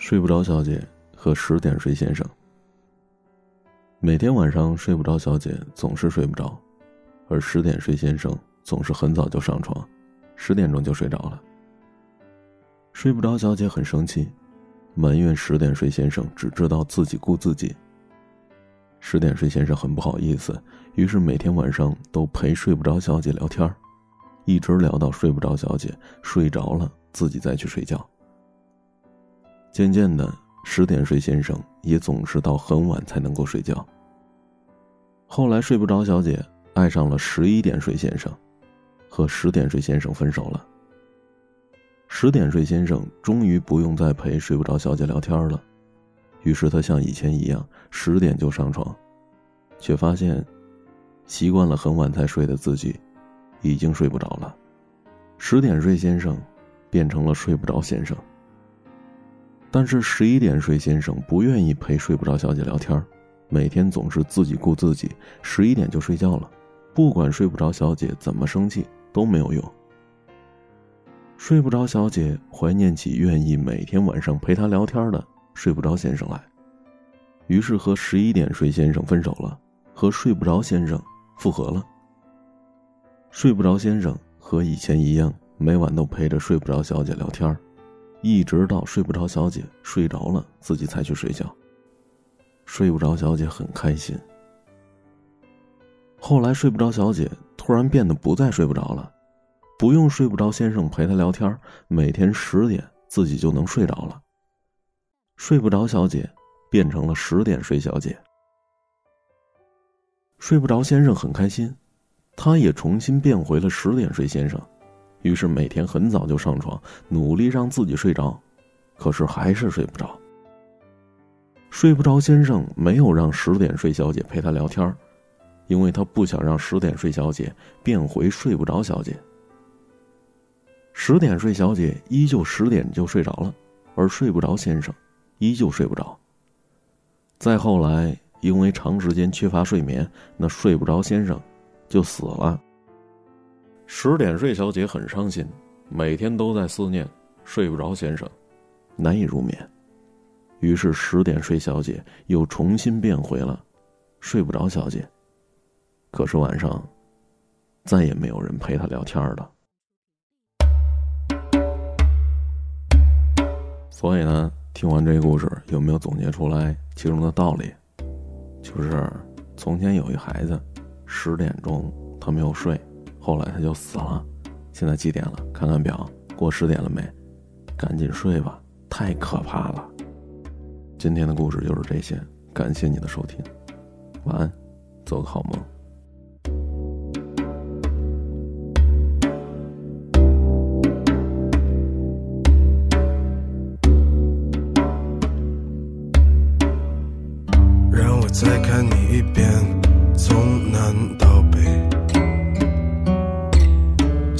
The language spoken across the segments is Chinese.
睡不着小姐和十点睡先生。每天晚上睡不着小姐总是睡不着，而十点睡先生总是很早就上床，十点钟就睡着了。睡不着小姐很生气，埋怨十点睡先生只知道自己顾自己。十点睡先生很不好意思，于是每天晚上都陪睡不着小姐聊天一直聊到睡不着小姐睡着了，自己再去睡觉。渐渐的，十点睡先生也总是到很晚才能够睡觉。后来睡不着小姐爱上了十一点睡先生，和十点睡先生分手了。十点睡先生终于不用再陪睡不着小姐聊天了，于是他像以前一样十点就上床，却发现，习惯了很晚才睡的自己，已经睡不着了。十点睡先生，变成了睡不着先生。但是十一点睡先生不愿意陪睡不着小姐聊天每天总是自己顾自己，十一点就睡觉了，不管睡不着小姐怎么生气都没有用。睡不着小姐怀念起愿意每天晚上陪她聊天的睡不着先生来，于是和十一点睡先生分手了，和睡不着先生复合了。睡不着先生和以前一样，每晚都陪着睡不着小姐聊天一直到睡不着，小姐睡着了，自己才去睡觉。睡不着，小姐很开心。后来睡不着，小姐突然变得不再睡不着了，不用睡不着先生陪她聊天，每天十点自己就能睡着了。睡不着，小姐变成了十点睡小姐。睡不着先生很开心，他也重新变回了十点睡先生。于是每天很早就上床，努力让自己睡着，可是还是睡不着。睡不着先生没有让十点睡小姐陪他聊天因为他不想让十点睡小姐变回睡不着小姐。十点睡小姐依旧十点就睡着了，而睡不着先生依旧睡不着。再后来，因为长时间缺乏睡眠，那睡不着先生就死了。十点睡小姐很伤心，每天都在思念睡不着先生，难以入眠。于是十点睡小姐又重新变回了睡不着小姐。可是晚上再也没有人陪她聊天了。所以呢，听完这个故事，有没有总结出来其中的道理？就是从前有一孩子，十点钟他没有睡。后来他就死了，现在几点了？看看表，过十点了没？赶紧睡吧，太可怕了。今天的故事就是这些，感谢你的收听，晚安，做个好梦。让我再看你一遍，从南到北。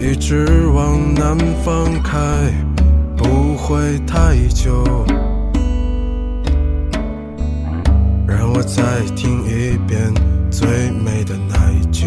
一直往南方开，不会太久。让我再听一遍最美的那一句。